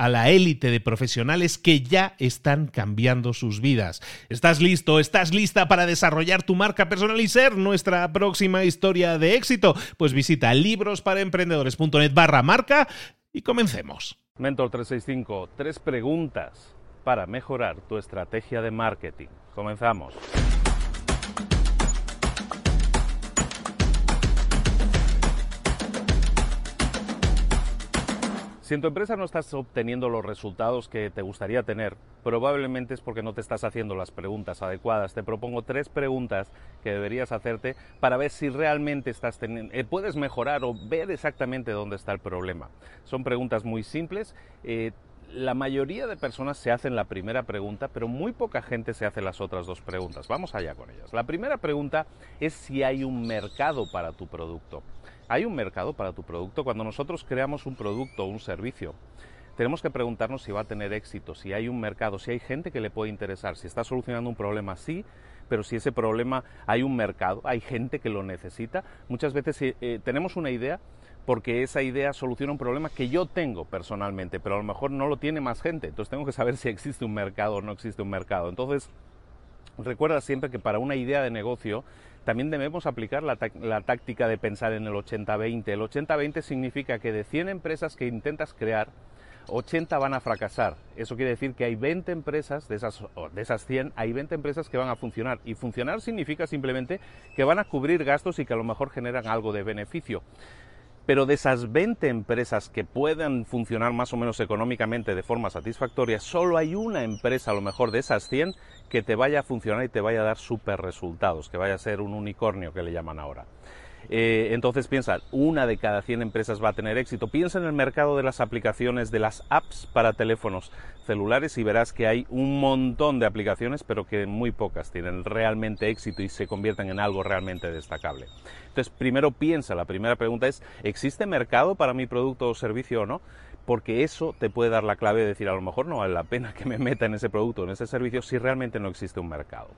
a la élite de profesionales que ya están cambiando sus vidas. ¿Estás listo? ¿Estás lista para desarrollar tu marca personal y ser nuestra próxima historia de éxito? Pues visita librosparaemprendedores.net barra marca y comencemos. Mentor 365, tres preguntas para mejorar tu estrategia de marketing. Comenzamos. Si en tu empresa no estás obteniendo los resultados que te gustaría tener, probablemente es porque no te estás haciendo las preguntas adecuadas. Te propongo tres preguntas que deberías hacerte para ver si realmente estás teniendo, eh, puedes mejorar o ver exactamente dónde está el problema. Son preguntas muy simples. Eh, la mayoría de personas se hacen la primera pregunta, pero muy poca gente se hace las otras dos preguntas. Vamos allá con ellas. La primera pregunta es si hay un mercado para tu producto. ¿Hay un mercado para tu producto? Cuando nosotros creamos un producto o un servicio, tenemos que preguntarnos si va a tener éxito, si hay un mercado, si hay gente que le puede interesar, si está solucionando un problema, sí, pero si ese problema hay un mercado, hay gente que lo necesita. Muchas veces eh, eh, tenemos una idea porque esa idea soluciona un problema que yo tengo personalmente, pero a lo mejor no lo tiene más gente. Entonces tengo que saber si existe un mercado o no existe un mercado. Entonces, recuerda siempre que para una idea de negocio también debemos aplicar la, táctica de pensar en el 80-20. El 80-20 significa que de 100 empresas que intentas crear, 80 van a fracasar. Eso quiere decir que hay 20 empresas, de esas, de esas 100, hay 20 empresas que van a funcionar. Y funcionar significa simplemente que van a cubrir gastos y que a lo mejor generan algo de beneficio. Pero de esas 20 empresas que puedan funcionar más o menos económicamente de forma satisfactoria, solo hay una empresa, a lo mejor de esas 100, que te vaya a funcionar y te vaya a dar super resultados, que vaya a ser un unicornio que le llaman ahora. Eh, entonces piensa, una de cada 100 empresas va a tener éxito. Piensa en el mercado de las aplicaciones, de las apps para teléfonos celulares y verás que hay un montón de aplicaciones, pero que muy pocas tienen realmente éxito y se convierten en algo realmente destacable. Entonces, primero piensa, la primera pregunta es, ¿existe mercado para mi producto o servicio o no? porque eso te puede dar la clave de decir a lo mejor no vale la pena que me meta en ese producto o en ese servicio si realmente no existe un mercado.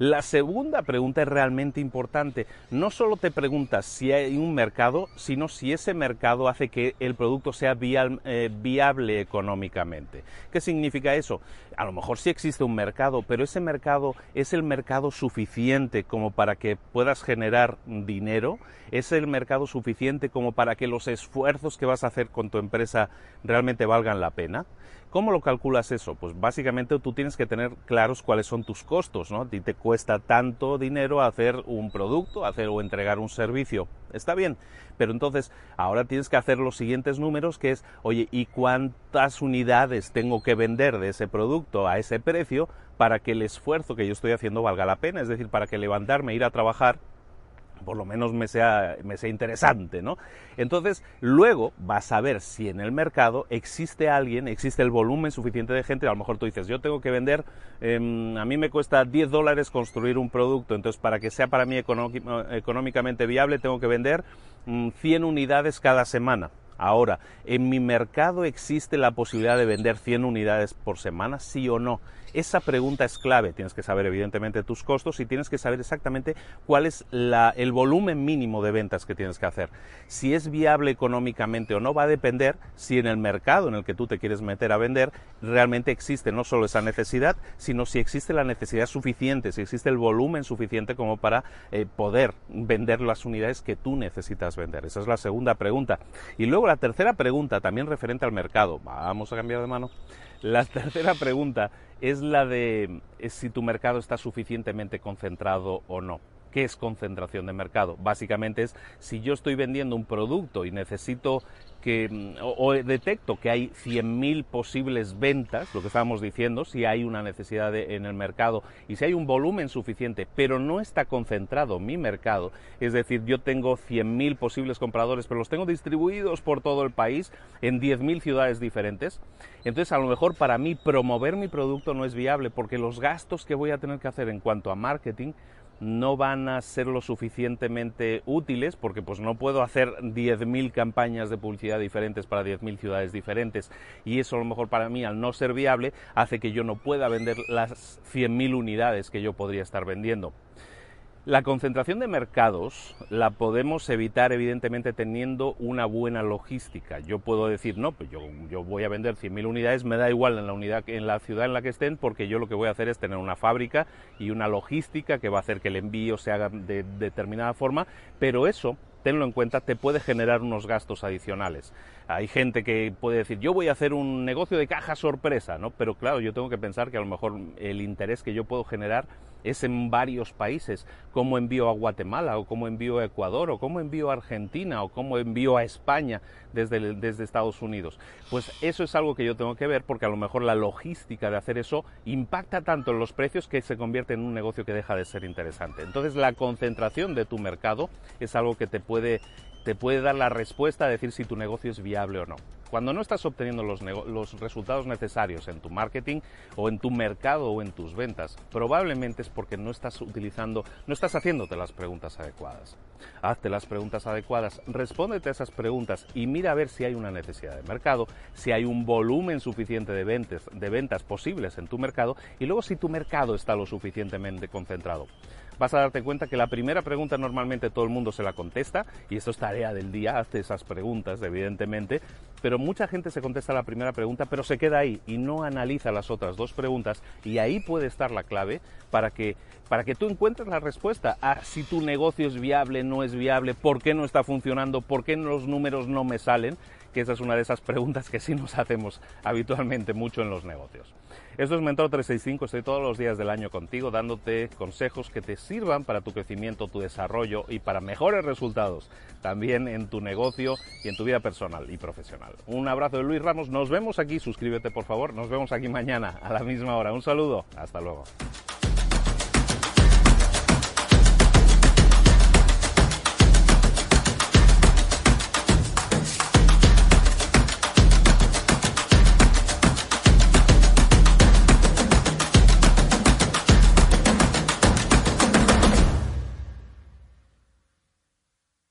La segunda pregunta es realmente importante. No solo te preguntas si hay un mercado, sino si ese mercado hace que el producto sea eh, viable económicamente. ¿Qué significa eso? A lo mejor sí existe un mercado, pero ese mercado es el mercado suficiente como para que puedas generar dinero, es el mercado suficiente como para que los esfuerzos que vas a hacer con tu empresa realmente valgan la pena. ¿Cómo lo calculas eso? Pues básicamente tú tienes que tener claros cuáles son tus costos, ¿no? ti te cuesta tanto dinero hacer un producto, hacer o entregar un servicio. Está bien, pero entonces ahora tienes que hacer los siguientes números que es, oye, ¿y cuántas unidades tengo que vender de ese producto a ese precio para que el esfuerzo que yo estoy haciendo valga la pena? Es decir, para que levantarme, ir a trabajar por lo menos me sea, me sea interesante, ¿no? Entonces, luego vas a ver si en el mercado existe alguien, existe el volumen suficiente de gente, a lo mejor tú dices, yo tengo que vender, em, a mí me cuesta 10 dólares construir un producto, entonces para que sea para mí económicamente viable tengo que vender 100 mm, unidades cada semana. Ahora, ¿en mi mercado existe la posibilidad de vender 100 unidades por semana? Sí o no. Esa pregunta es clave. Tienes que saber evidentemente tus costos y tienes que saber exactamente cuál es el volumen mínimo de ventas que tienes que hacer. Si es viable económicamente o no va a depender si en el mercado en el que tú te quieres meter a vender realmente existe no solo esa necesidad, sino si existe la necesidad suficiente, si existe el volumen suficiente como para eh, poder vender las unidades que tú necesitas vender. Esa es la segunda pregunta. Y luego la tercera pregunta, también referente al mercado. Vamos a cambiar de mano. La tercera pregunta es la de si tu mercado está suficientemente concentrado o no. ¿Qué es concentración de mercado? Básicamente es si yo estoy vendiendo un producto y necesito que, mm, o, detecto que hay 100.000 posibles ventas, lo que estábamos diciendo, si hay una necesidad en el mercado y si hay un volumen suficiente, pero no está concentrado mi mercado, es decir, yo tengo 100.000 posibles compradores, pero los tengo distribuidos por todo el país en 10.000 ciudades diferentes, entonces a lo mejor para mí promover mi producto no es viable porque los gastos que voy a tener que hacer en cuanto a marketing no van a ser lo suficientemente útiles porque pues no puedo hacer 10.000 campañas de publicidad diferentes para 10.000 ciudades diferentes y eso a lo mejor para mí al no ser viable hace que yo no pueda vender las 100.000 unidades que yo podría estar vendiendo. La concentración de mercados la podemos evitar evidentemente teniendo una buena logística. Yo puedo decir, no, pues yo, voy a vender 100.000 unidades, me da igual en la, unidad, en la ciudad en la que estén, porque yo lo que voy a hacer es tener una fábrica y una logística que va a hacer que el envío se haga de determinada forma, pero eso tenlo en cuenta, te puede generar unos gastos adicionales. Hay gente que puede decir, yo voy a hacer un negocio de caja sorpresa, ¿no? Pero claro, yo tengo que pensar que a lo mejor el interés que yo puedo generar es en varios países, cómo envío a Guatemala, o cómo envío a Ecuador, o cómo envío a Argentina, o cómo envío a España desde, desde Estados Unidos. Pues eso es algo que yo tengo que ver porque a lo mejor la logística de hacer eso impacta tanto en los precios que se convierte en un negocio que deja de ser interesante. Entonces la concentración de tu mercado es algo que te puede, te puede dar la respuesta a decir si tu negocio es viable o no. Cuando no estás obteniendo los, resultados necesarios en tu marketing o en tu mercado o en tus ventas, probablemente es porque no estás utilizando, no estás haciéndote las preguntas adecuadas. Hazte las preguntas adecuadas, respóndete a esas preguntas y mira a ver si hay una necesidad de mercado, si hay un volumen suficiente de ventas, de ventas posibles en tu mercado y luego si tu mercado está lo suficientemente concentrado vas a darte cuenta que la primera pregunta normalmente todo el mundo se la contesta, y esto es tarea del día, hazte esas preguntas, evidentemente, pero mucha gente se contesta la primera pregunta, pero se queda ahí y no analiza las otras dos preguntas, y ahí puede estar la clave para que, para que tú encuentres la respuesta. A si tu negocio es viable, no es viable, por qué no está funcionando, por qué los números no me salen, que esa es una de esas preguntas que sí nos hacemos habitualmente mucho en los negocios. Esto es Mentor 365, estoy todos los días del año contigo dándote consejos que te sirvan para tu crecimiento, tu desarrollo y para mejores resultados también en tu negocio y en tu vida personal y profesional. Un abrazo de Luis Ramos, nos vemos aquí, suscríbete por favor, nos vemos aquí mañana a la misma hora. Un saludo, hasta luego.